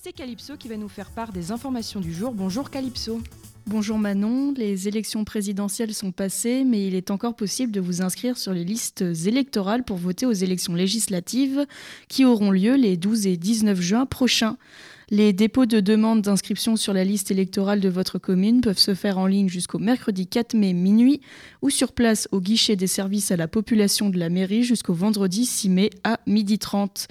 C'est Calypso qui va nous faire part des informations du jour. Bonjour Calypso. Bonjour Manon, les élections présidentielles sont passées, mais il est encore possible de vous inscrire sur les listes électorales pour voter aux élections législatives qui auront lieu les 12 et 19 juin prochains. Les dépôts de demandes d'inscription sur la liste électorale de votre commune peuvent se faire en ligne jusqu'au mercredi 4 mai minuit ou sur place au guichet des services à la population de la mairie jusqu'au vendredi 6 mai à 12h30.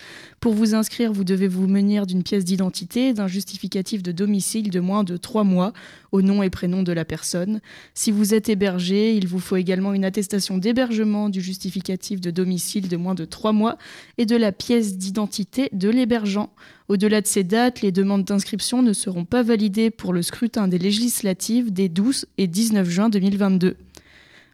Pour vous inscrire, vous devez vous munir d'une pièce d'identité d'un justificatif de domicile de moins de 3 mois au nom et prénom de la personne. Si vous êtes hébergé, il vous faut également une attestation d'hébergement du justificatif de domicile de moins de 3 mois et de la pièce d'identité de l'hébergeant. Au-delà de ces dates, les demandes d'inscription ne seront pas validées pour le scrutin des législatives des 12 et 19 juin 2022.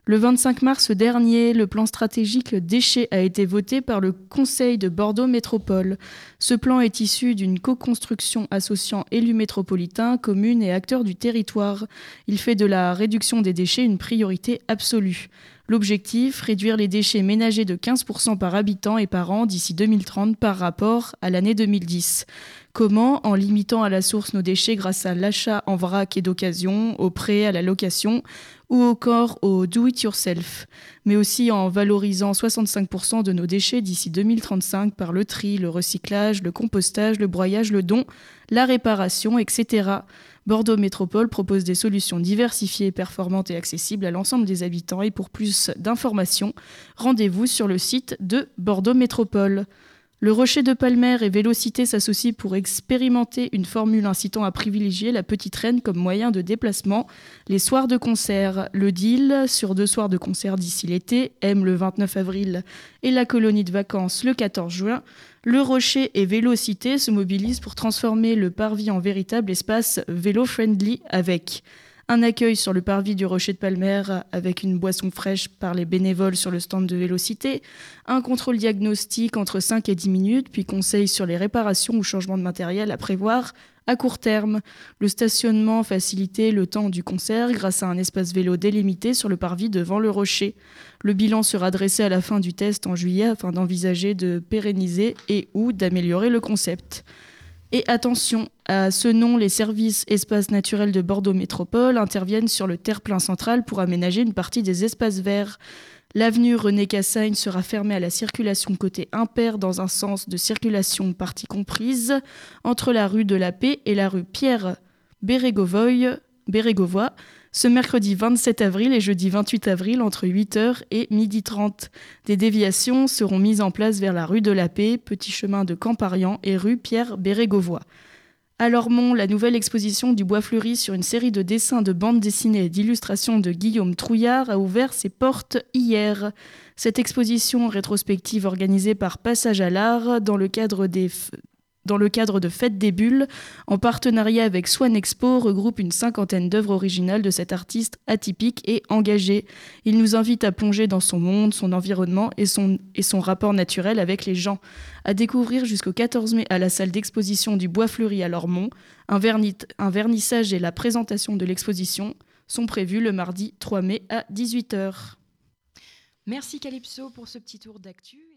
Le 25 mars dernier, le plan stratégique déchets a été voté par le Conseil de Bordeaux Métropole. Ce plan est issu d'une co-construction associant élus métropolitains, communes et acteurs du territoire. Il fait de la réduction des déchets une priorité absolue. L'objectif, réduire les déchets ménagers de 15% par habitant et par an d'ici 2030 par rapport à l'année 2010. Comment En limitant à la source nos déchets grâce à l'achat en vrac et d'occasion, au prêt, à la location ou encore au do-it-yourself, mais aussi en valorisant 65% de nos déchets d'ici 2035 par le tri, le recyclage, le compostage, le broyage, le don, la réparation, etc. Bordeaux Métropole propose des solutions diversifiées, performantes et accessibles à l'ensemble des habitants. Et pour plus d'informations, rendez-vous sur le site de Bordeaux Métropole. Le Rocher de Palmer et Vélocité s'associent pour expérimenter une formule incitant à privilégier la petite reine comme moyen de déplacement. Les soirs de concert, le deal sur deux soirs de concert d'ici l'été, M le 29 avril et la colonie de vacances le 14 juin. Le Rocher et Vélocité se mobilisent pour transformer le parvis en véritable espace vélo-friendly avec un accueil sur le parvis du Rocher de Palmer avec une boisson fraîche par les bénévoles sur le stand de Vélocité, un contrôle diagnostic entre 5 et 10 minutes, puis conseil sur les réparations ou changements de matériel à prévoir à court terme. Le stationnement facilité le temps du concert grâce à un espace vélo délimité sur le parvis devant le rocher. Le bilan sera dressé à la fin du test en juillet afin d'envisager de pérenniser et ou d'améliorer le concept. Et attention, à ce nom, les services espaces naturels de Bordeaux Métropole interviennent sur le terre-plein central pour aménager une partie des espaces verts. L'avenue René Cassagne sera fermée à la circulation côté impair dans un sens de circulation partie comprise entre la rue de la Paix et la rue Pierre Bérégovoy, ce mercredi 27 avril et jeudi 28 avril entre 8h et 12h30. Des déviations seront mises en place vers la rue de la Paix, petit chemin de Camparian et rue Pierre Bérégovoy. À Lormont, la nouvelle exposition du Bois Fleuri sur une série de dessins de bandes dessinées et d'illustrations de Guillaume Trouillard a ouvert ses portes hier. Cette exposition rétrospective organisée par Passage à l'Art dans le cadre des dans le cadre de Fête des Bulles, en partenariat avec Swan Expo, regroupe une cinquantaine d'œuvres originales de cet artiste atypique et engagé. Il nous invite à plonger dans son monde, son environnement et son, rapport naturel avec les gens. À découvrir jusqu'au 14 mai à la salle d'exposition du Bois Fleuri à Lormont, un, un vernissage et la présentation de l'exposition sont prévus le mardi 3 mai à 18h. Merci Calypso pour ce petit tour d'actu.